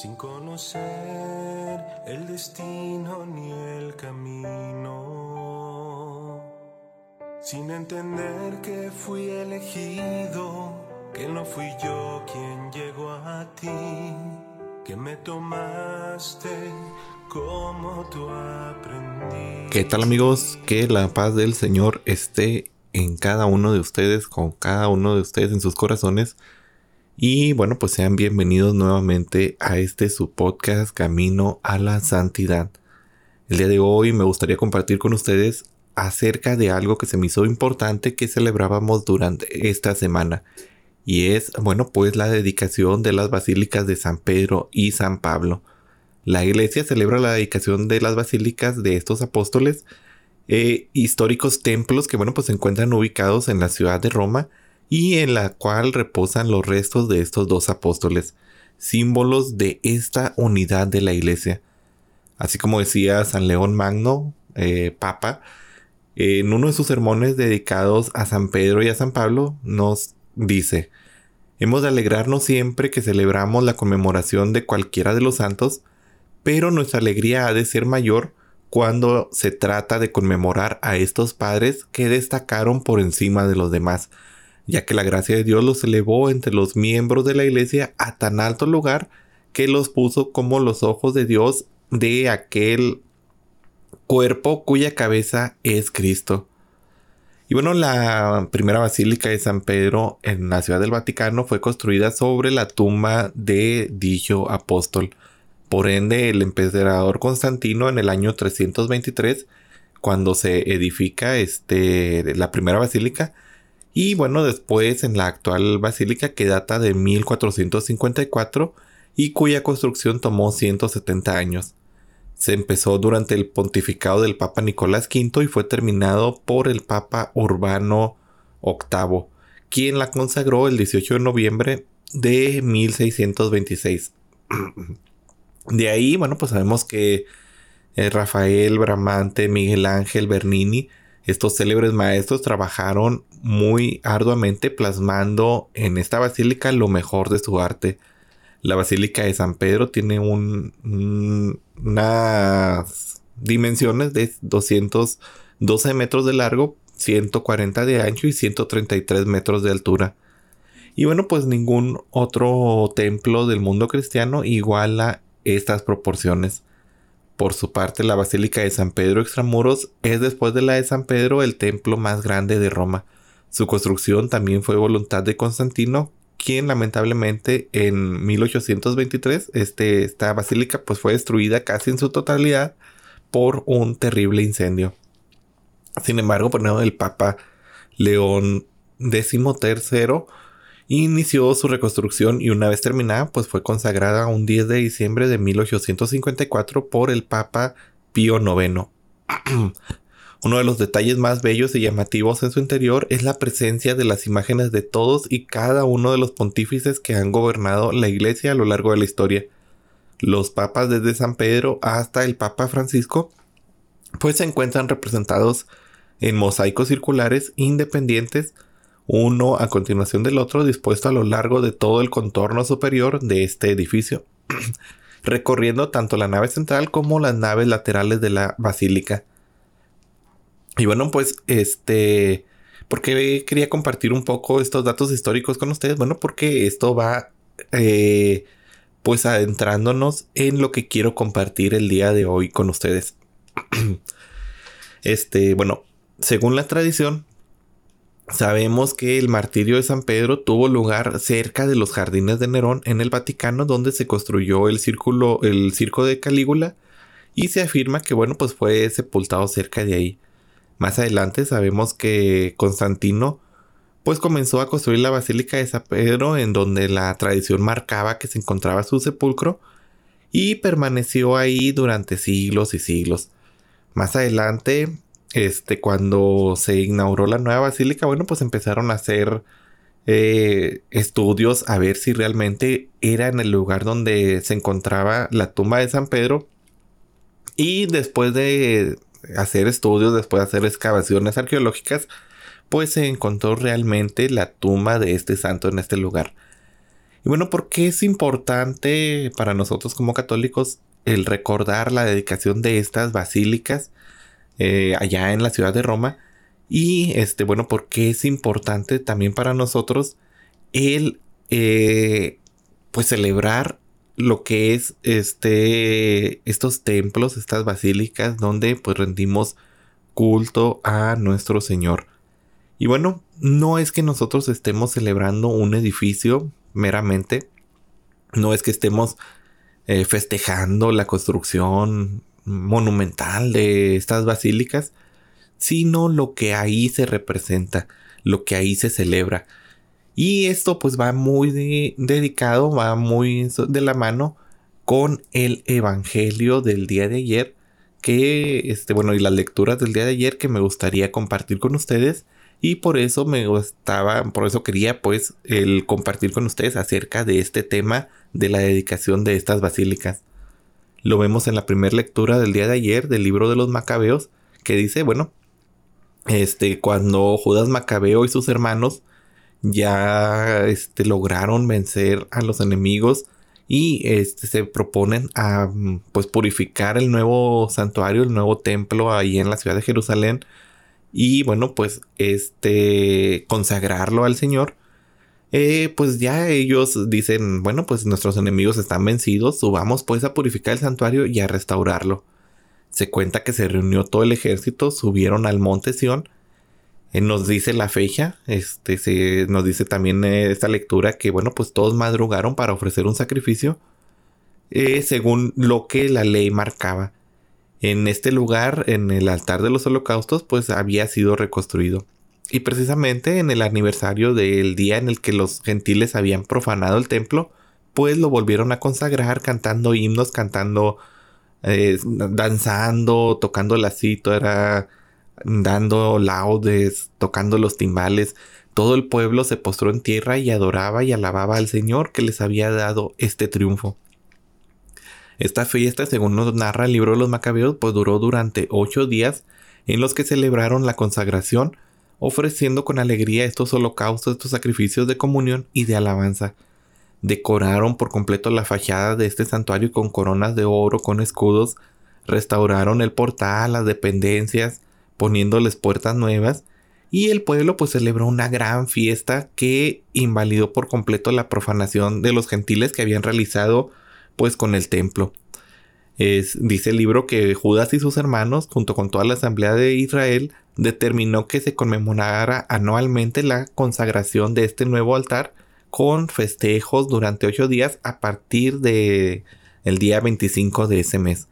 sin conocer el destino ni el camino, sin entender que fui elegido, que no fui yo quien llegó a ti, que me tomaste como tú aprendí. ¿Qué tal amigos? Que la paz del Señor esté en cada uno de ustedes, con cada uno de ustedes en sus corazones. Y bueno, pues sean bienvenidos nuevamente a este su podcast Camino a la Santidad. El día de hoy me gustaría compartir con ustedes acerca de algo que se me hizo importante que celebrábamos durante esta semana. Y es, bueno, pues la dedicación de las basílicas de San Pedro y San Pablo. La iglesia celebra la dedicación de las basílicas de estos apóstoles, eh, históricos templos que, bueno, pues se encuentran ubicados en la ciudad de Roma y en la cual reposan los restos de estos dos apóstoles, símbolos de esta unidad de la iglesia. Así como decía San León Magno, eh, Papa, en uno de sus sermones dedicados a San Pedro y a San Pablo, nos dice, hemos de alegrarnos siempre que celebramos la conmemoración de cualquiera de los santos, pero nuestra alegría ha de ser mayor cuando se trata de conmemorar a estos padres que destacaron por encima de los demás, ya que la gracia de Dios los elevó entre los miembros de la iglesia a tan alto lugar que los puso como los ojos de Dios de aquel cuerpo cuya cabeza es Cristo. Y bueno, la primera basílica de San Pedro en la ciudad del Vaticano fue construida sobre la tumba de dicho apóstol. Por ende, el emperador Constantino en el año 323, cuando se edifica este, la primera basílica, y bueno, después en la actual basílica que data de 1454 y cuya construcción tomó 170 años. Se empezó durante el pontificado del Papa Nicolás V y fue terminado por el Papa Urbano VIII, quien la consagró el 18 de noviembre de 1626. De ahí, bueno, pues sabemos que eh, Rafael, Bramante, Miguel Ángel, Bernini estos célebres maestros trabajaron muy arduamente plasmando en esta basílica lo mejor de su arte. La basílica de San Pedro tiene un, unas dimensiones de 212 metros de largo, 140 de ancho y 133 metros de altura. Y bueno, pues ningún otro templo del mundo cristiano iguala estas proporciones. Por su parte, la Basílica de San Pedro Extramuros es después de la de San Pedro el templo más grande de Roma. Su construcción también fue voluntad de Constantino, quien lamentablemente en 1823 este, esta basílica pues fue destruida casi en su totalidad por un terrible incendio. Sin embargo, por el Papa León XIII inició su reconstrucción y una vez terminada, pues fue consagrada un 10 de diciembre de 1854 por el Papa Pío IX. Uno de los detalles más bellos y llamativos en su interior es la presencia de las imágenes de todos y cada uno de los pontífices que han gobernado la iglesia a lo largo de la historia. Los papas desde San Pedro hasta el Papa Francisco, pues se encuentran representados en mosaicos circulares independientes uno a continuación del otro dispuesto a lo largo de todo el contorno superior de este edificio, recorriendo tanto la nave central como las naves laterales de la basílica. Y bueno, pues este, ¿por qué quería compartir un poco estos datos históricos con ustedes? Bueno, porque esto va eh, pues adentrándonos en lo que quiero compartir el día de hoy con ustedes. este, bueno, según la tradición, Sabemos que el martirio de San Pedro tuvo lugar cerca de los jardines de Nerón en el Vaticano, donde se construyó el círculo, el circo de Calígula, y se afirma que bueno, pues fue sepultado cerca de ahí. Más adelante sabemos que Constantino pues comenzó a construir la Basílica de San Pedro en donde la tradición marcaba que se encontraba su sepulcro y permaneció ahí durante siglos y siglos. Más adelante este, cuando se inauguró la nueva basílica, bueno, pues empezaron a hacer eh, estudios a ver si realmente era en el lugar donde se encontraba la tumba de San Pedro. Y después de hacer estudios, después de hacer excavaciones arqueológicas, pues se encontró realmente la tumba de este santo en este lugar. Y bueno, ¿por qué es importante para nosotros como católicos el recordar la dedicación de estas basílicas eh, allá en la ciudad de Roma? Y este, bueno, ¿por qué es importante también para nosotros el eh, pues celebrar lo que es este estos templos, estas basílicas donde pues rendimos culto a nuestro Señor. Y bueno, no es que nosotros estemos celebrando un edificio meramente, no es que estemos eh, festejando la construcción monumental de estas basílicas, sino lo que ahí se representa, lo que ahí se celebra. Y esto pues va muy dedicado, va muy de la mano con el Evangelio del día de ayer, que, este, bueno, y las lecturas del día de ayer que me gustaría compartir con ustedes. Y por eso me gustaba, por eso quería pues el compartir con ustedes acerca de este tema de la dedicación de estas basílicas. Lo vemos en la primera lectura del día de ayer del libro de los Macabeos, que dice, bueno, este, cuando Judas Macabeo y sus hermanos ya este, lograron vencer a los enemigos y este, se proponen a pues purificar el nuevo santuario, el nuevo templo ahí en la ciudad de Jerusalén y bueno pues este consagrarlo al Señor. Eh, pues ya ellos dicen, bueno, pues nuestros enemigos están vencidos, subamos pues a purificar el santuario y a restaurarlo. Se cuenta que se reunió todo el ejército, subieron al monte Sión eh, nos dice la fecha, este, se, nos dice también eh, esta lectura que, bueno, pues todos madrugaron para ofrecer un sacrificio eh, según lo que la ley marcaba. En este lugar, en el altar de los holocaustos, pues había sido reconstruido. Y precisamente en el aniversario del día en el que los gentiles habían profanado el templo, pues lo volvieron a consagrar cantando himnos, cantando, danzando, tocando la cítara, dando laudes, tocando los timbales. Todo el pueblo se postró en tierra y adoraba y alababa al Señor que les había dado este triunfo. Esta fiesta, según nos narra el libro de los Macabeos, pues duró durante ocho días en los que celebraron la consagración, ofreciendo con alegría estos holocaustos, estos sacrificios de comunión y de alabanza. Decoraron por completo la fachada de este santuario con coronas de oro, con escudos, restauraron el portal, las dependencias, poniéndoles puertas nuevas y el pueblo pues celebró una gran fiesta que invalidó por completo la profanación de los gentiles que habían realizado pues con el templo. Dice el libro que Judas y sus hermanos, junto con toda la asamblea de Israel, determinó que se conmemorara anualmente la consagración de este nuevo altar con festejos durante ocho días a partir de el día 25 de ese mes.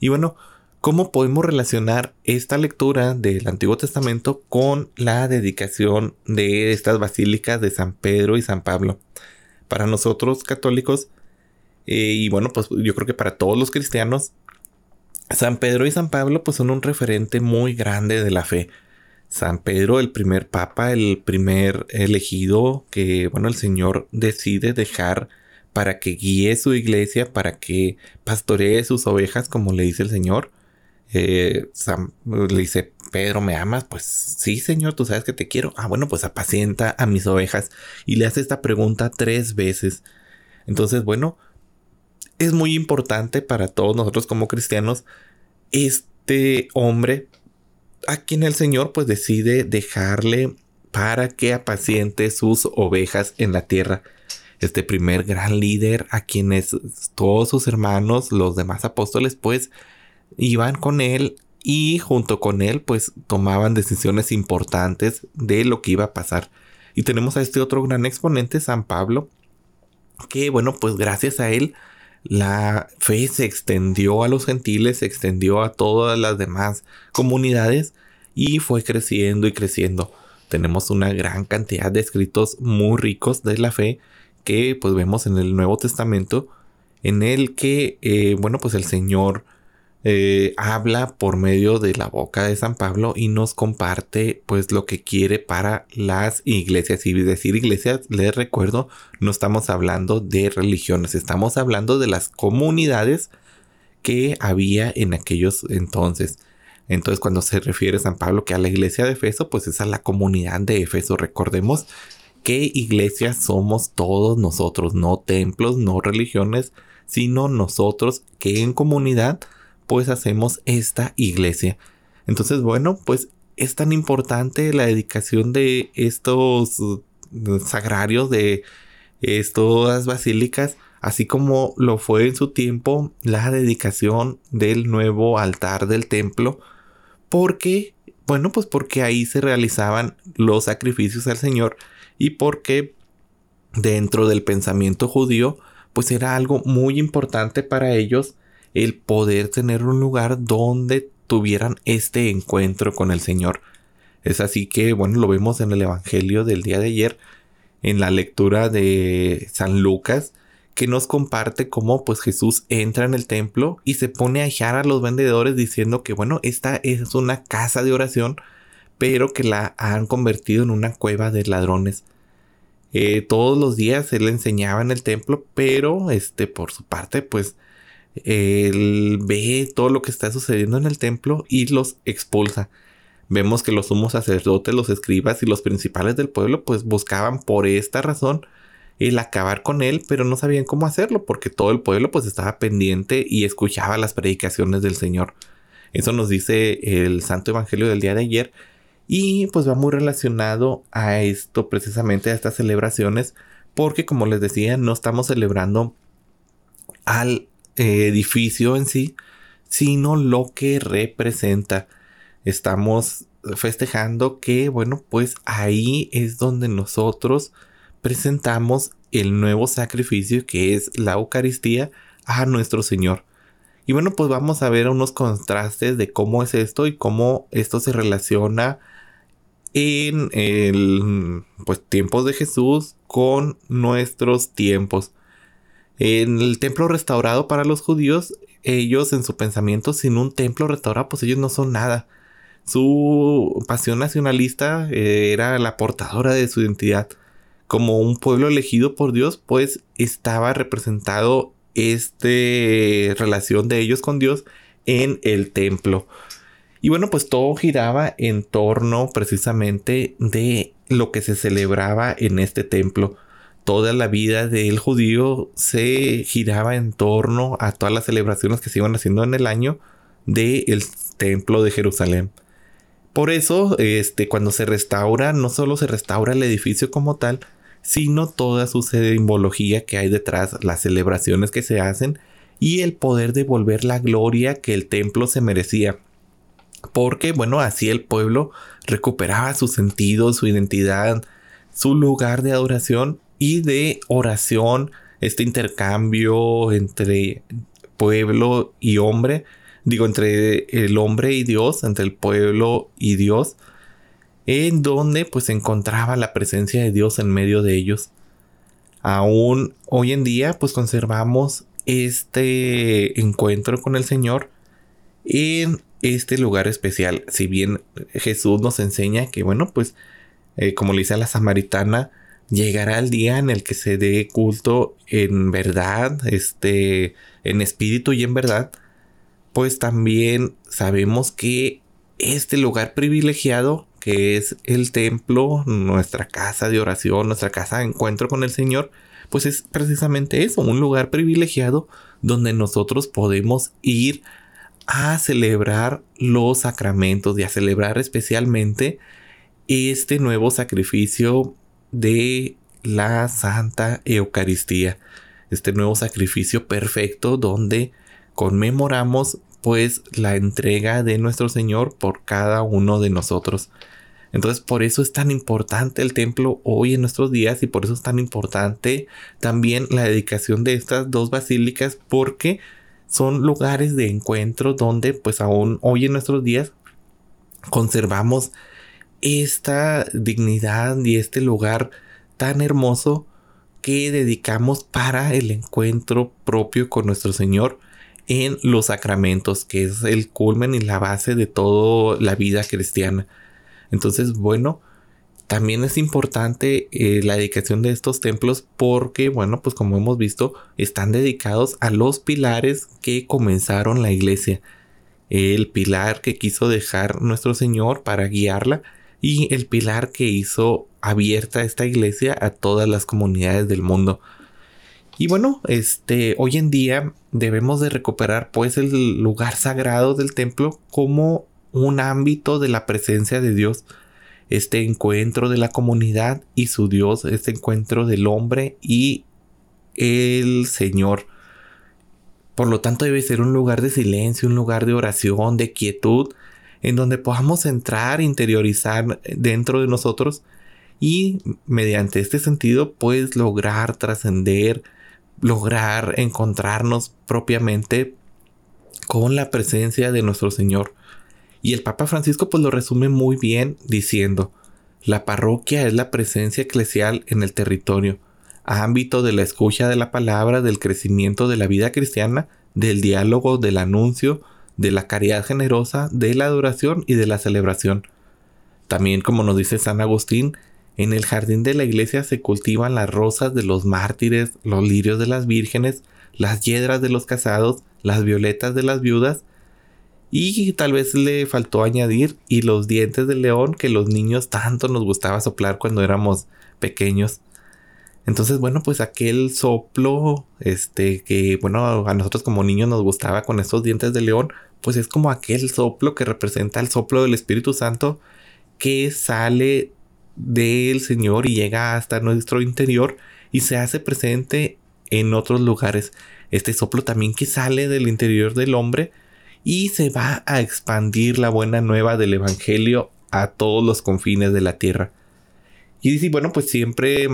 Y bueno, ¿Cómo podemos relacionar esta lectura del Antiguo Testamento con la dedicación de estas basílicas de San Pedro y San Pablo? Para nosotros católicos, eh, y bueno, pues yo creo que para todos los cristianos, San Pedro y San Pablo pues son un referente muy grande de la fe. San Pedro, el primer papa, el primer elegido que, bueno, el Señor decide dejar para que guíe su iglesia, para que pastoree sus ovejas, como le dice el Señor. Eh, le dice, Pedro, ¿me amas? Pues sí, señor, tú sabes que te quiero. Ah, bueno, pues apacienta a mis ovejas. Y le hace esta pregunta tres veces. Entonces, bueno, es muy importante para todos nosotros como cristianos este hombre a quien el Señor pues decide dejarle para que apaciente sus ovejas en la tierra. Este primer gran líder a quienes todos sus hermanos, los demás apóstoles, pues iban con él y junto con él pues tomaban decisiones importantes de lo que iba a pasar. Y tenemos a este otro gran exponente, San Pablo, que bueno pues gracias a él la fe se extendió a los gentiles, se extendió a todas las demás comunidades y fue creciendo y creciendo. Tenemos una gran cantidad de escritos muy ricos de la fe que pues vemos en el Nuevo Testamento en el que eh, bueno pues el Señor eh, habla por medio de la boca de San Pablo y nos comparte pues lo que quiere para las iglesias. Y decir iglesias, les recuerdo, no estamos hablando de religiones, estamos hablando de las comunidades que había en aquellos entonces. Entonces cuando se refiere San Pablo que a la iglesia de Efeso, pues es a la comunidad de Efeso, recordemos que iglesia somos todos nosotros, no templos, no religiones, sino nosotros que en comunidad pues hacemos esta iglesia. Entonces, bueno, pues es tan importante la dedicación de estos uh, sagrarios, de estas basílicas, así como lo fue en su tiempo la dedicación del nuevo altar del templo, porque, bueno, pues porque ahí se realizaban los sacrificios al Señor y porque dentro del pensamiento judío, pues era algo muy importante para ellos el poder tener un lugar donde tuvieran este encuentro con el Señor. Es así que, bueno, lo vemos en el Evangelio del día de ayer, en la lectura de San Lucas, que nos comparte cómo pues Jesús entra en el templo y se pone a echar a los vendedores diciendo que bueno, esta es una casa de oración, pero que la han convertido en una cueva de ladrones. Eh, todos los días él enseñaba en el templo, pero este por su parte pues él ve todo lo que está sucediendo en el templo y los expulsa. Vemos que los sumos sacerdotes, los escribas y los principales del pueblo pues buscaban por esta razón el acabar con él, pero no sabían cómo hacerlo porque todo el pueblo pues estaba pendiente y escuchaba las predicaciones del Señor. Eso nos dice el Santo Evangelio del día de ayer y pues va muy relacionado a esto precisamente a estas celebraciones porque como les decía no estamos celebrando al eh, edificio en sí, sino lo que representa estamos festejando que, bueno, pues ahí es donde nosotros presentamos el nuevo sacrificio que es la Eucaristía a nuestro Señor. Y bueno, pues vamos a ver unos contrastes de cómo es esto y cómo esto se relaciona en el pues tiempos de Jesús con nuestros tiempos. En el templo restaurado para los judíos, ellos en su pensamiento sin un templo restaurado, pues ellos no son nada. Su pasión nacionalista eh, era la portadora de su identidad. Como un pueblo elegido por Dios, pues estaba representado esta relación de ellos con Dios en el templo. Y bueno, pues todo giraba en torno precisamente de lo que se celebraba en este templo. Toda la vida del judío se giraba en torno a todas las celebraciones que se iban haciendo en el año del templo de Jerusalén. Por eso, este, cuando se restaura, no solo se restaura el edificio como tal, sino toda su simbología que hay detrás, las celebraciones que se hacen y el poder devolver la gloria que el templo se merecía. Porque, bueno, así el pueblo recuperaba su sentido, su identidad, su lugar de adoración y de oración, este intercambio entre pueblo y hombre digo, entre el hombre y Dios, entre el pueblo y Dios, en donde pues se encontraba la presencia de Dios en medio de ellos. Aún hoy en día pues conservamos este encuentro con el Señor en este lugar especial. Si bien Jesús nos enseña que bueno pues eh, como le dice a la samaritana, llegará el día en el que se dé culto en verdad, este, en espíritu y en verdad pues también sabemos que este lugar privilegiado que es el templo, nuestra casa de oración, nuestra casa de encuentro con el Señor, pues es precisamente eso, un lugar privilegiado donde nosotros podemos ir a celebrar los sacramentos y a celebrar especialmente este nuevo sacrificio de la Santa Eucaristía, este nuevo sacrificio perfecto donde conmemoramos pues la entrega de nuestro Señor por cada uno de nosotros. Entonces por eso es tan importante el templo hoy en nuestros días y por eso es tan importante también la dedicación de estas dos basílicas porque son lugares de encuentro donde pues aún hoy en nuestros días conservamos esta dignidad y este lugar tan hermoso que dedicamos para el encuentro propio con nuestro Señor en los sacramentos, que es el culmen y la base de toda la vida cristiana. Entonces, bueno, también es importante eh, la dedicación de estos templos porque, bueno, pues como hemos visto, están dedicados a los pilares que comenzaron la iglesia. El pilar que quiso dejar nuestro Señor para guiarla y el pilar que hizo abierta esta iglesia a todas las comunidades del mundo. Y bueno, este, hoy en día debemos de recuperar pues el lugar sagrado del templo como un ámbito de la presencia de Dios, este encuentro de la comunidad y su Dios, este encuentro del hombre y el Señor. Por lo tanto debe ser un lugar de silencio, un lugar de oración, de quietud, en donde podamos entrar, interiorizar dentro de nosotros y mediante este sentido pues lograr trascender, lograr encontrarnos propiamente con la presencia de nuestro Señor. Y el Papa Francisco pues lo resume muy bien diciendo, la parroquia es la presencia eclesial en el territorio, ámbito de la escucha de la palabra, del crecimiento de la vida cristiana, del diálogo, del anuncio, de la caridad generosa, de la adoración y de la celebración. También, como nos dice San Agustín, en el jardín de la iglesia se cultivan las rosas de los mártires, los lirios de las vírgenes, las yedras de los casados, las violetas de las viudas, y tal vez le faltó añadir y los dientes de león que los niños tanto nos gustaba soplar cuando éramos pequeños. Entonces, bueno, pues aquel soplo, este, que, bueno, a nosotros como niños nos gustaba con estos dientes de león, pues es como aquel soplo que representa el soplo del Espíritu Santo que sale del Señor y llega hasta nuestro interior y se hace presente en otros lugares. Este soplo también que sale del interior del hombre y se va a expandir la buena nueva del Evangelio a todos los confines de la tierra. Y dice, bueno, pues siempre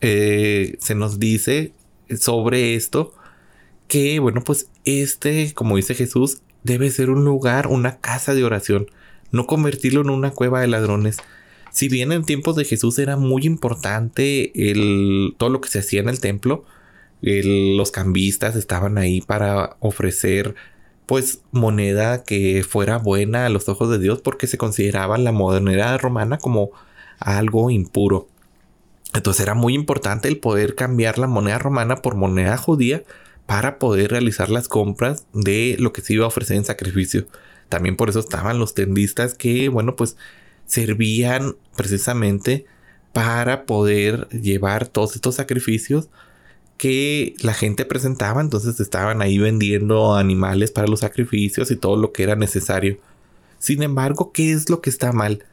eh, se nos dice sobre esto que, bueno, pues este, como dice Jesús, debe ser un lugar, una casa de oración, no convertirlo en una cueva de ladrones. Si bien en tiempos de Jesús era muy importante el, todo lo que se hacía en el templo, los cambistas estaban ahí para ofrecer pues moneda que fuera buena a los ojos de Dios porque se consideraba la modernidad romana como algo impuro. Entonces era muy importante el poder cambiar la moneda romana por moneda judía para poder realizar las compras de lo que se iba a ofrecer en sacrificio. También por eso estaban los tendistas que, bueno, pues servían precisamente para poder llevar todos estos sacrificios que la gente presentaba. Entonces estaban ahí vendiendo animales para los sacrificios y todo lo que era necesario. Sin embargo, ¿qué es lo que está mal?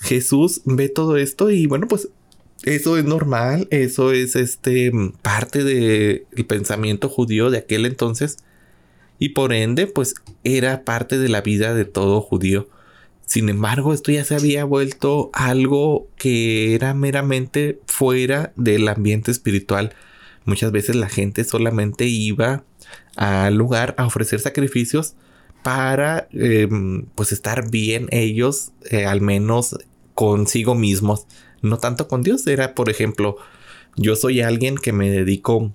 Jesús ve todo esto y bueno, pues eso es normal, eso es este parte del pensamiento judío de aquel entonces y por ende pues era parte de la vida de todo judío. Sin embargo, esto ya se había vuelto algo que era meramente fuera del ambiente espiritual. Muchas veces la gente solamente iba al lugar a ofrecer sacrificios para em, pues estar bien ellos, eh, al menos consigo mismos, no tanto con Dios. Era, por ejemplo, yo soy alguien que me dedico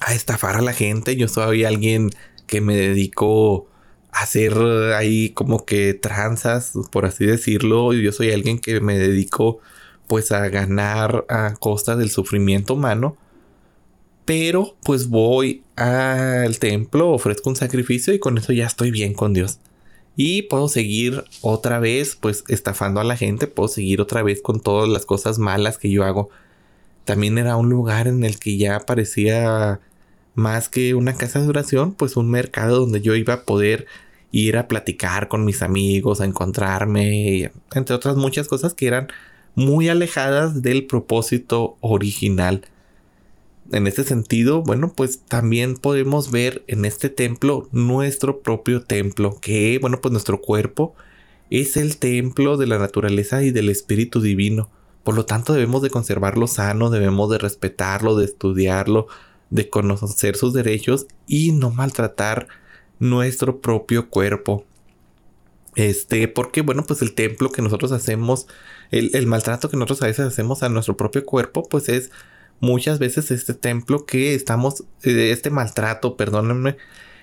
a estafar a la gente, yo soy alguien que me dedico a hacer ahí como que tranzas, por así decirlo. Yo soy alguien que me dedico pues a ganar a costa del sufrimiento humano. Pero pues voy al templo, ofrezco un sacrificio y con eso ya estoy bien con Dios. Y puedo seguir otra vez pues estafando a la gente, puedo seguir otra vez con todas las cosas malas que yo hago. También era un lugar en el que ya parecía más que una casa de oración, pues un mercado donde yo iba a poder ir a platicar con mis amigos, a encontrarme, entre otras muchas cosas que eran muy alejadas del propósito original. En este sentido, bueno, pues también podemos ver en este templo nuestro propio templo, que, bueno, pues nuestro cuerpo es el templo de la naturaleza y del espíritu divino. Por lo tanto, debemos de conservarlo sano, debemos de respetarlo, de estudiarlo, de conocer sus derechos y no maltratar nuestro propio cuerpo. Este, porque bueno, pues el templo que nosotros hacemos, el, maltrato que nosotros a veces hacemos a nuestro propio cuerpo, pues es muchas veces este templo que estamos, eh, este maltrato, perdónenme,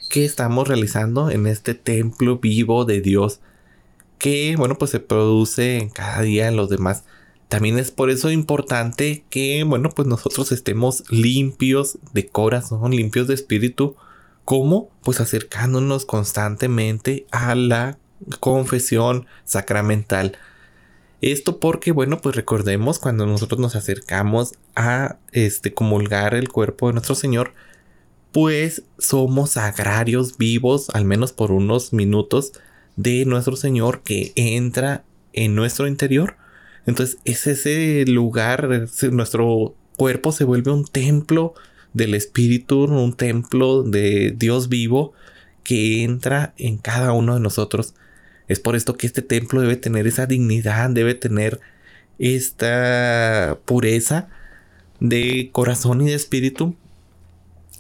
que estamos realizando en este templo vivo de Dios, que bueno, pues se produce en cada día en los demás. También es por eso importante que, bueno, pues nosotros estemos limpios de corazón, limpios de espíritu. ¿Cómo? Pues acercándonos constantemente a la confesión sacramental. Esto porque, bueno, pues recordemos cuando nosotros nos acercamos a este comulgar el cuerpo de nuestro Señor, pues somos agrarios vivos, al menos por unos minutos, de nuestro Señor que entra en nuestro interior. Entonces es ese lugar, nuestro cuerpo se vuelve un templo del Espíritu, un templo de Dios vivo que entra en cada uno de nosotros. Es por esto que este templo debe tener esa dignidad, debe tener esta pureza de corazón y de espíritu.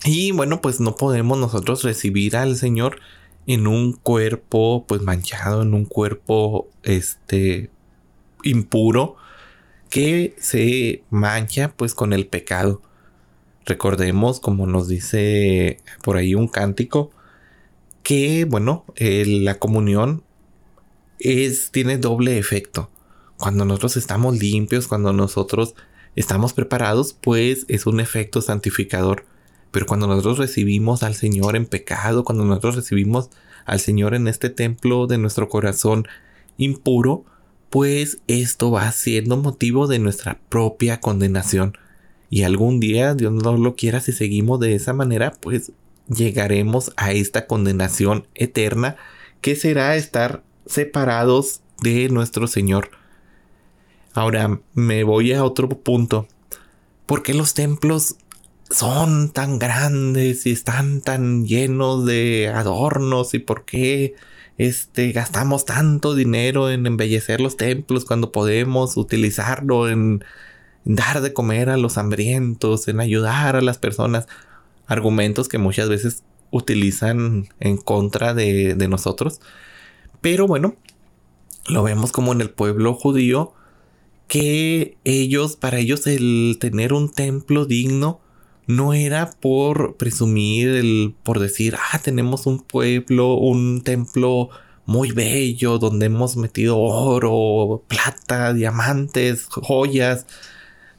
Y bueno, pues no podemos nosotros recibir al Señor en un cuerpo pues manchado, en un cuerpo este impuro que se mancha pues con el pecado. Recordemos, como nos dice por ahí un cántico, que bueno, la comunión es, tiene doble efecto. Cuando nosotros estamos limpios, cuando nosotros estamos preparados, pues es un efecto santificador. Pero cuando nosotros recibimos al Señor en pecado, cuando nosotros recibimos al Señor en este templo de nuestro corazón impuro, pues esto va siendo motivo de nuestra propia condenación. Y algún día, Dios no lo quiera, si seguimos de esa manera, pues llegaremos a esta condenación eterna que será estar separados de nuestro Señor. Ahora me voy a otro punto. ¿Por qué los templos son tan grandes y están tan llenos de adornos y por qué este gastamos tanto dinero en embellecer los templos cuando podemos utilizarlo en dar de comer a los hambrientos, en ayudar a las personas, argumentos que muchas veces utilizan en contra de, de nosotros. Pero bueno, lo vemos como en el pueblo judío que ellos, para ellos el tener un templo digno, no era por presumir, el, por decir, ah, tenemos un pueblo, un templo muy bello donde hemos metido oro, plata, diamantes, joyas,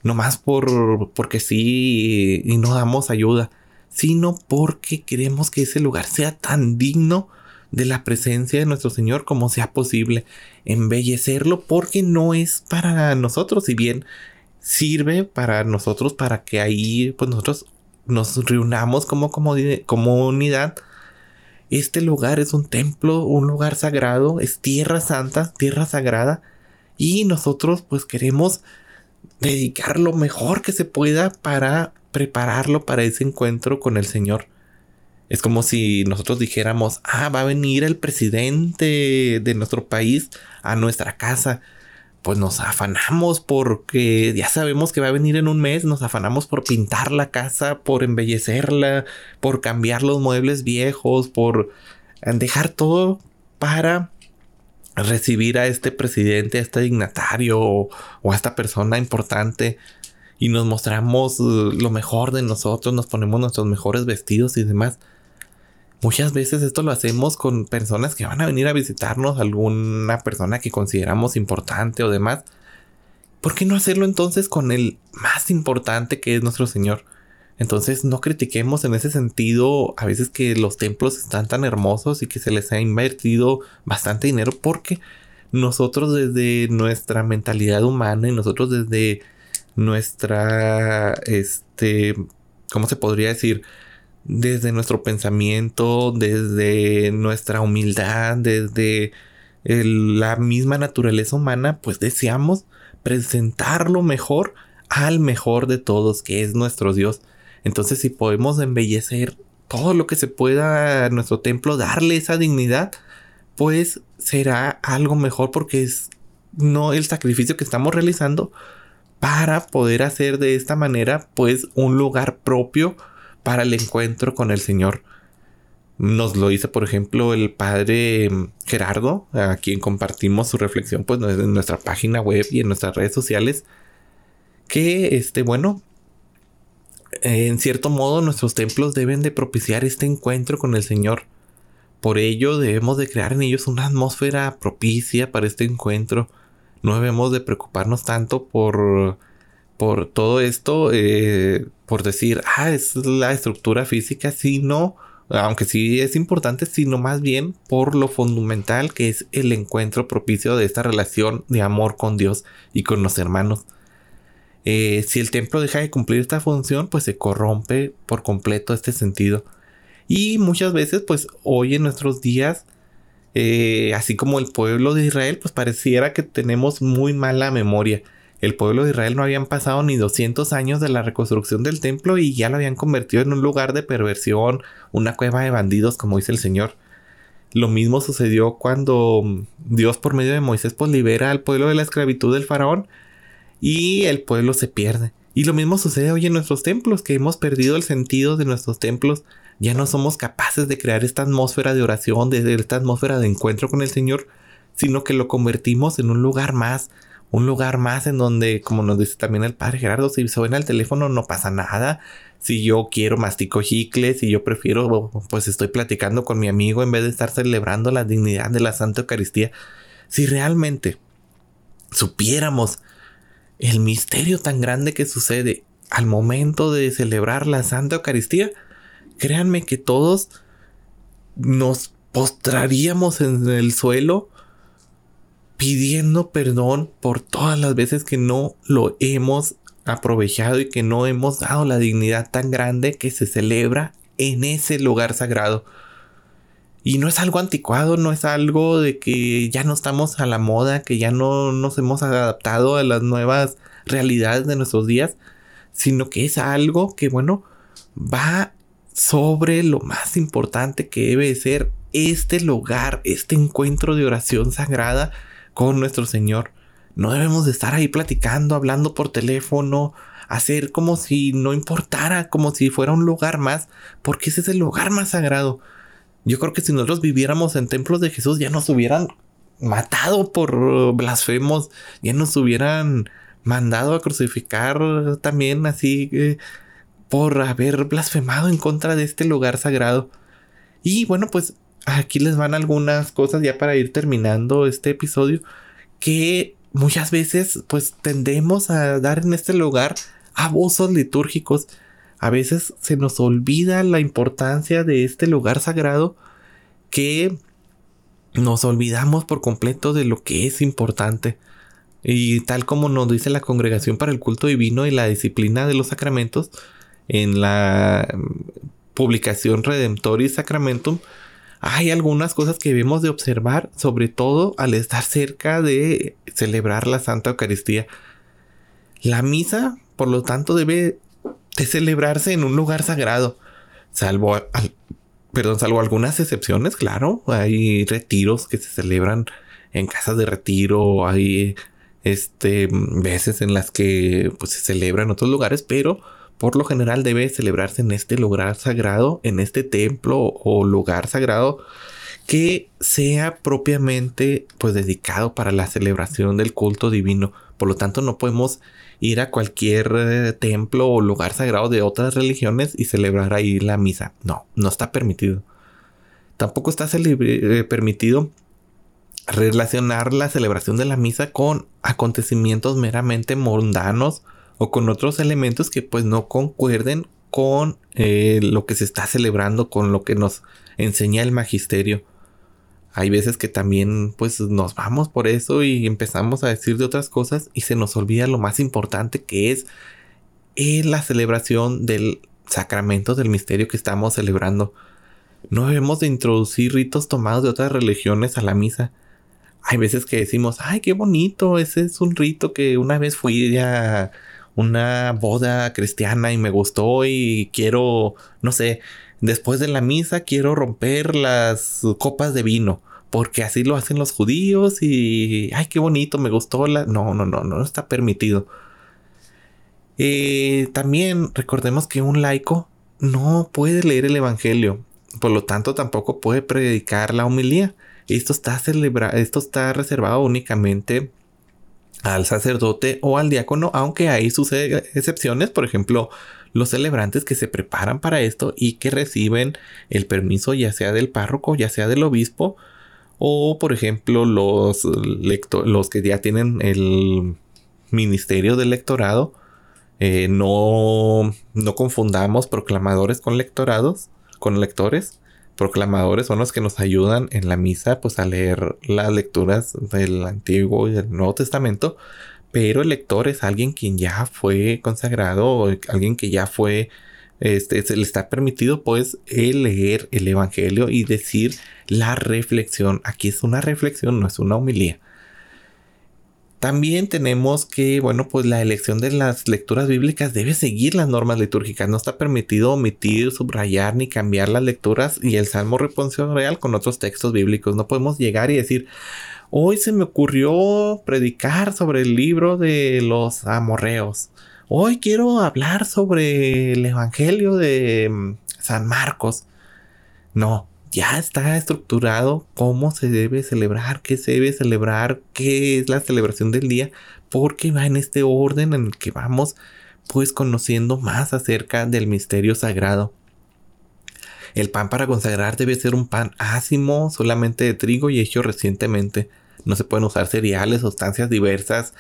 nomás por porque sí y no damos ayuda, sino porque queremos que ese lugar sea tan digno de la presencia de nuestro Señor como sea posible, embellecerlo porque no es para nosotros, si bien sirve para nosotros para que ahí pues nosotros nos reunamos como, comunidad. Este lugar es un templo, un lugar sagrado, es tierra santa, tierra sagrada. Y nosotros pues queremos dedicar lo mejor que se pueda para prepararlo para ese encuentro con el Señor. Es como si nosotros dijéramos, ah, va a venir el presidente de nuestro país a nuestra casa pues nos afanamos porque ya sabemos que va a venir en un mes, nos afanamos por pintar la casa, por embellecerla, por cambiar los muebles viejos, por dejar todo para recibir a este presidente, a este dignatario o, a esta persona importante y nos mostramos lo mejor de nosotros, nos ponemos nuestros mejores vestidos y demás. Muchas veces esto lo hacemos con personas que van a venir a visitarnos, alguna persona que consideramos importante o demás. ¿Por qué no hacerlo entonces con el más importante que es nuestro Señor? Entonces no critiquemos en ese sentido a veces que los templos están tan hermosos y que se les ha invertido bastante dinero porque nosotros desde nuestra mentalidad humana y nosotros desde nuestra, este, ¿cómo se podría decir? Desde nuestro pensamiento, desde nuestra humildad, desde la misma naturaleza humana, pues deseamos presentar lo mejor al mejor de todos, que es nuestro Dios. Entonces, si podemos embellecer todo lo que se pueda a nuestro templo, darle esa dignidad, pues será algo mejor porque es no el sacrificio que estamos realizando para poder hacer de esta manera, pues, un lugar propio para el encuentro con el Señor. Nos lo dice, por ejemplo, el padre mm, Gerardo, a quien compartimos su reflexión pues, en nuestra página web y en nuestras redes sociales. Que, este, bueno, en cierto modo nuestros templos deben de propiciar este encuentro con el Señor. Por ello debemos de crear en ellos una atmósfera propicia para este encuentro. No debemos de preocuparnos tanto por por todo esto, eh, por decir, ah, es la estructura física, sino aunque sí es importante, sino más bien por lo fundamental que es el encuentro propicio de esta relación de amor con Dios y con los hermanos. Eh, si el templo deja de cumplir esta función, pues se corrompe por completo este sentido. Y muchas veces, pues hoy en nuestros días, eh, así como el pueblo de Israel, pues pareciera que tenemos muy mala memoria. El pueblo de Israel no habían pasado ni 200 años de la reconstrucción del templo y ya lo habían convertido en un lugar de perversión, una cueva de bandidos, como dice el Señor. Lo mismo sucedió cuando Dios por medio de Moisés pues libera al pueblo de la esclavitud del faraón y el pueblo se pierde. Y lo mismo sucede hoy en nuestros templos, que hemos perdido el sentido de nuestros templos. Ya no somos capaces de crear esta atmósfera de oración, de esta atmósfera de encuentro con el Señor, sino que lo convertimos en un lugar más, un lugar más en donde, como nos dice también el padre Gerardo, si suena el teléfono no pasa nada. Si yo quiero mastico chicles, si yo prefiero, pues estoy platicando con mi amigo en vez de estar celebrando la dignidad de la Santa Eucaristía. Si realmente supiéramos el misterio tan grande que sucede al momento de celebrar la Santa Eucaristía, créanme que todos nos postraríamos en el suelo pidiendo perdón por todas las veces que no lo hemos aprovechado y que no hemos dado la dignidad tan grande que se celebra en ese lugar sagrado. Y no es algo anticuado, no es algo de que ya no estamos a la moda, que ya no nos hemos adaptado a las nuevas realidades de nuestros días, sino que es algo que, bueno, va sobre lo más importante que debe ser este lugar, este encuentro de oración sagrada con nuestro Señor. No debemos de estar ahí platicando, hablando por teléfono, hacer como si no importara, como si fuera un lugar más, porque ese es el lugar más sagrado. Yo creo que si nosotros viviéramos en templos de Jesús ya nos hubieran matado por blasfemos, ya nos hubieran mandado a crucificar también así eh, por haber blasfemado en contra de este lugar sagrado. Y bueno, pues aquí les van algunas cosas ya para ir terminando este episodio que muchas veces pues tendemos a dar en este lugar abusos litúrgicos. A veces se nos olvida la importancia de este lugar sagrado que nos olvidamos por completo de lo que es importante. Y tal como nos dice la Congregación para el Culto Divino y la Disciplina de los Sacramentos en la publicación Redemptoris Sacramentum, hay algunas cosas que debemos de observar, sobre todo al estar cerca de celebrar la Santa Eucaristía. La misa, por lo tanto, debe de celebrarse en un lugar sagrado, salvo, perdón, salvo algunas excepciones, claro, hay retiros que se celebran en casas de retiro, hay este veces en las que pues, se celebra en otros lugares, pero por lo general debe celebrarse en este lugar sagrado, en este templo o lugar sagrado que sea propiamente pues dedicado para la celebración del culto divino. Por lo tanto, no podemos ir a cualquier eh, templo o lugar sagrado de otras religiones y celebrar ahí la misa. No, no está permitido. Tampoco está eh, permitido relacionar la celebración de la misa con acontecimientos meramente mundanos o con otros elementos que pues no concuerden con eh, lo que se está celebrando, con lo que nos enseña el magisterio. Hay veces que también pues nos vamos por eso y empezamos a decir de otras cosas y se nos olvida lo más importante que es eh, la celebración del sacramento del misterio que estamos celebrando. No debemos de introducir ritos tomados de otras religiones a la misa. Hay veces que decimos, ay, qué bonito, ese es un rito que una vez fui a una boda cristiana y me gustó y quiero, no sé, después de la misa quiero romper las copas de vino. Porque así lo hacen los judíos y... ¡Ay, qué bonito! Me gustó la... No, no, no, no está permitido. Eh, también recordemos que un laico no puede leer el Evangelio. Por lo tanto, tampoco puede predicar la homilía. Esto está, celebra esto está reservado únicamente al sacerdote o al diácono, aunque ahí suceden excepciones, por ejemplo, los celebrantes que se preparan para esto y que reciben el permiso ya sea del párroco, ya sea del obispo, o por ejemplo los, los que ya tienen el ministerio del lectorado. Eh, no, no confundamos proclamadores con lectorados, con lectores. Proclamadores son los que nos ayudan en la misa pues a leer las lecturas del Antiguo y del Nuevo Testamento, pero el lector es alguien quien ya fue consagrado, alguien que ya fue, este, se le está permitido pues el leer el Evangelio y decir la reflexión. Aquí es una reflexión, no es una homilía. También tenemos que, bueno, pues la elección de las lecturas bíblicas debe seguir las normas litúrgicas. No está permitido omitir, subrayar ni cambiar las lecturas y el Salmo responsorial con otros textos bíblicos. No podemos llegar y decir, hoy se me ocurrió predicar sobre el libro de los amorreos. Hoy quiero hablar sobre el Evangelio de mm, San Marcos. No, ya está estructurado cómo se debe celebrar, qué se debe celebrar, qué es la celebración del día, porque va en este orden en el que vamos pues conociendo más acerca del misterio sagrado. El pan para consagrar debe ser un pan ácimo, solamente de trigo y hecho recientemente. No se pueden usar cereales, sustancias diversas.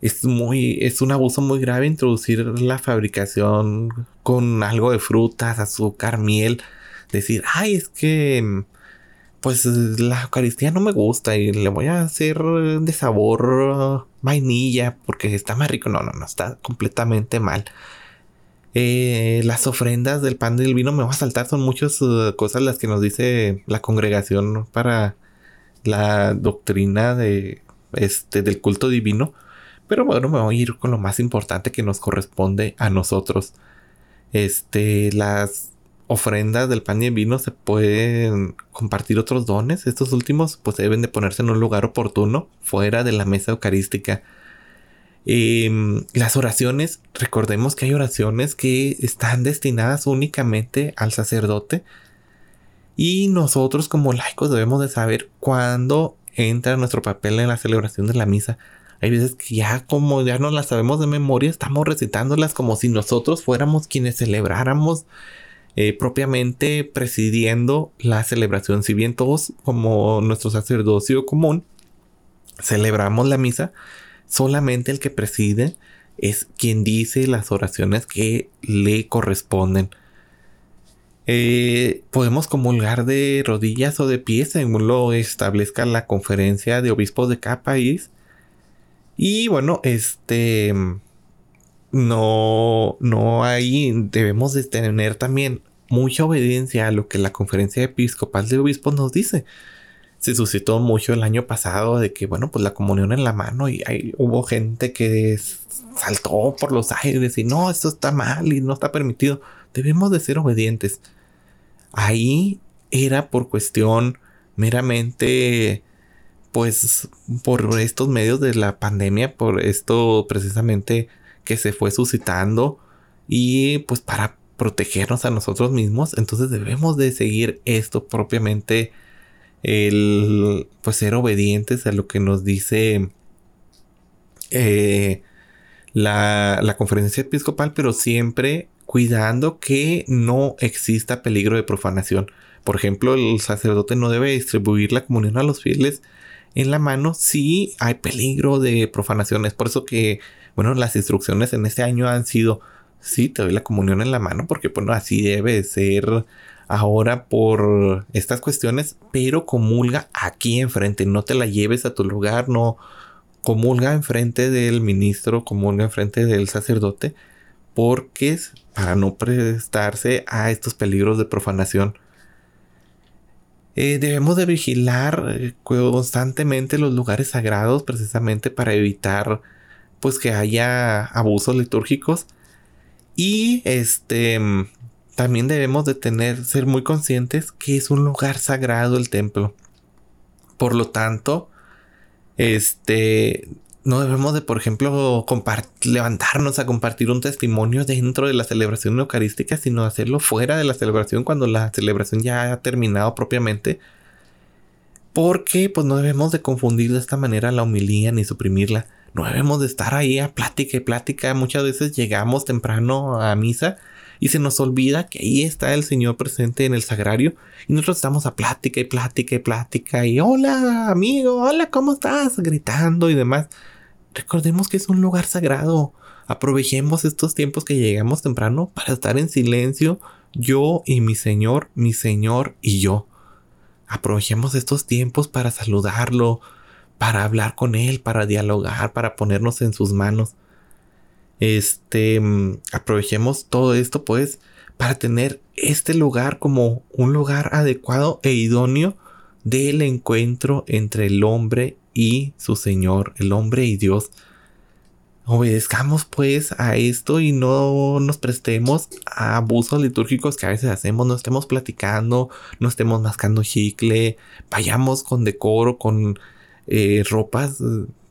Es muy, es un abuso muy grave introducir la fabricación con algo de frutas, azúcar, miel decir, ay, es que pues la Eucaristía no me gusta y le voy a hacer de sabor vainilla porque está más rico. No, no, no, está completamente mal. Eh, las ofrendas del pan y del vino me va a saltar, son muchas uh, cosas las que nos dice la congregación para la doctrina de este del culto divino. Pero bueno, me voy a ir con lo más importante que nos corresponde a nosotros. Este, las ofrendas del pan y el vino se pueden compartir otros dones. Estos últimos pues deben de ponerse en un lugar oportuno, fuera de la mesa eucarística. Em, las oraciones, recordemos que hay oraciones que están destinadas únicamente al sacerdote y nosotros como laicos debemos de saber cuándo entra nuestro papel en la celebración de la misa. Hay veces que ya como ya no las sabemos de memoria, estamos recitándolas como si nosotros fuéramos quienes celebráramos eh, propiamente presidiendo la celebración. Si bien todos, como nuestro sacerdocio común, celebramos la misa, solamente el que preside es quien dice las oraciones que le corresponden. Eh, podemos comulgar de rodillas o de pies según lo establezca la conferencia de obispos de cada país. Y bueno, este no, no hay, debemos de tener también mucha obediencia a lo que la conferencia episcopal de obispos nos dice. Se suscitó mucho el año pasado de que, bueno, pues la comunión en la mano y hay, hubo gente que saltó por los aires y no, esto está mal y no está permitido. Debemos de ser obedientes. Ahí era por cuestión meramente pues por estos medios de la pandemia, por esto precisamente que se fue suscitando y pues para protegernos a nosotros mismos, entonces debemos de seguir esto propiamente el pues ser obedientes a lo que nos dice eh, la, la conferencia episcopal, pero siempre cuidando que no exista peligro de profanación. Por ejemplo, el sacerdote no debe distribuir la comunión a los fieles en la mano si hay peligro de profanación. Es por eso que bueno, las instrucciones en este año han sido, sí, te doy la comunión en la mano, porque bueno, así debe ser ahora por estas cuestiones, pero comulga aquí enfrente, no te la lleves a tu lugar, no comulga enfrente del ministro, comulga enfrente del sacerdote, porque es para no prestarse a estos peligros de profanación. Eh, debemos de vigilar eh, constantemente los lugares sagrados precisamente para evitar pues que haya abusos litúrgicos y este también debemos de tener ser muy conscientes que es un lugar sagrado el templo. Por lo tanto, este no debemos de, por ejemplo, levantarnos a compartir un testimonio dentro de la celebración eucarística, sino hacerlo fuera de la celebración cuando la celebración ya ha terminado propiamente. Porque pues no debemos de confundir de esta manera la humilía ni suprimirla no debemos de estar ahí a plática y plática. Muchas veces llegamos temprano a misa y se nos olvida que ahí está el Señor presente en el sagrario y nosotros estamos a plática y plática y plática y hola amigo, hola, ¿cómo estás? gritando y demás. Recordemos que es un lugar sagrado. Aprovechemos estos tiempos que llegamos temprano para estar en silencio yo y mi Señor, mi Señor y yo. Aprovechemos estos tiempos para saludarlo, para hablar con Él, para dialogar, para ponernos en sus manos. Este, mm, aprovechemos todo esto pues para tener este lugar como un lugar adecuado e idóneo del encuentro entre el hombre y su Señor, el hombre y Dios. Obedezcamos pues a esto y no nos prestemos a abusos litúrgicos que a veces hacemos, no estemos platicando, no estemos mascando chicle, vayamos con decoro, con eh, ropas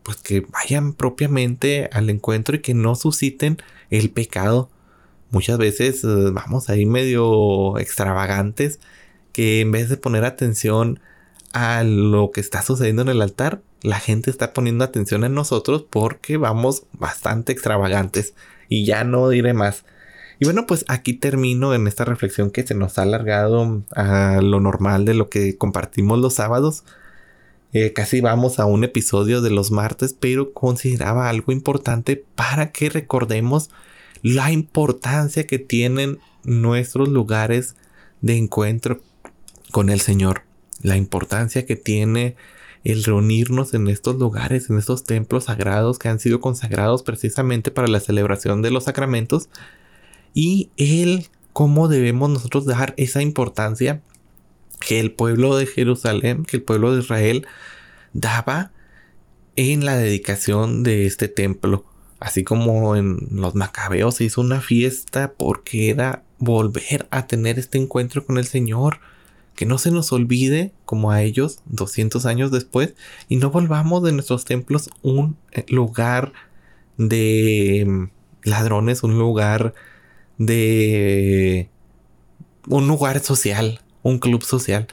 pues que vayan propiamente al encuentro y que no susciten el pecado. Muchas veces eh, vamos ahí medio extravagantes que en vez de poner atención a lo que está sucediendo en el altar, la gente está poniendo atención en nosotros porque vamos bastante extravagantes y ya no diré más. Y bueno, pues aquí termino en esta reflexión que se nos ha alargado a lo normal de lo que compartimos los sábados. Eh, casi vamos a un episodio de los martes, pero consideraba algo importante para que recordemos la importancia que tienen nuestros lugares de encuentro con el Señor la importancia que tiene el reunirnos en estos lugares, en estos templos sagrados que han sido consagrados precisamente para la celebración de los sacramentos y el cómo debemos nosotros dar esa importancia que el pueblo de Jerusalén, que el pueblo de Israel daba en la dedicación de este templo. Así como en los macabeos se hizo una fiesta porque era volver a tener este encuentro con el Señor que no se nos olvide, como a ellos, 200 años después, y no volvamos de nuestros templos un eh, lugar de mm, ladrones, un lugar de... un lugar social, un club social.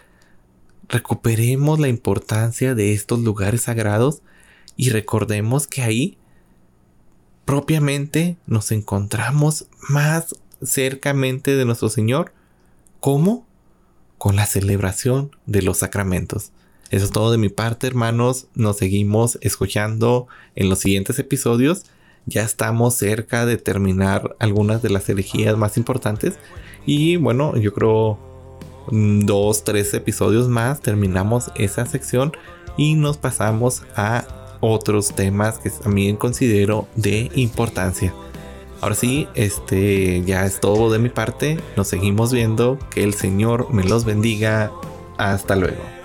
Recuperemos la importancia de estos lugares sagrados y recordemos que ahí propiamente nos encontramos más cercamente de nuestro Señor. ¿Cómo? con la celebración de los sacramentos. Eso es todo de mi parte, hermanos. Nos seguimos escuchando en los siguientes episodios. Ya estamos cerca de terminar algunas de las herejías más importantes. Y bueno, yo creo dos, tres episodios más terminamos esa sección y nos pasamos a otros temas que también considero de importancia. Ahora sí, este ya es todo de mi parte. Nos seguimos viendo. Que el Señor me los bendiga. Hasta luego.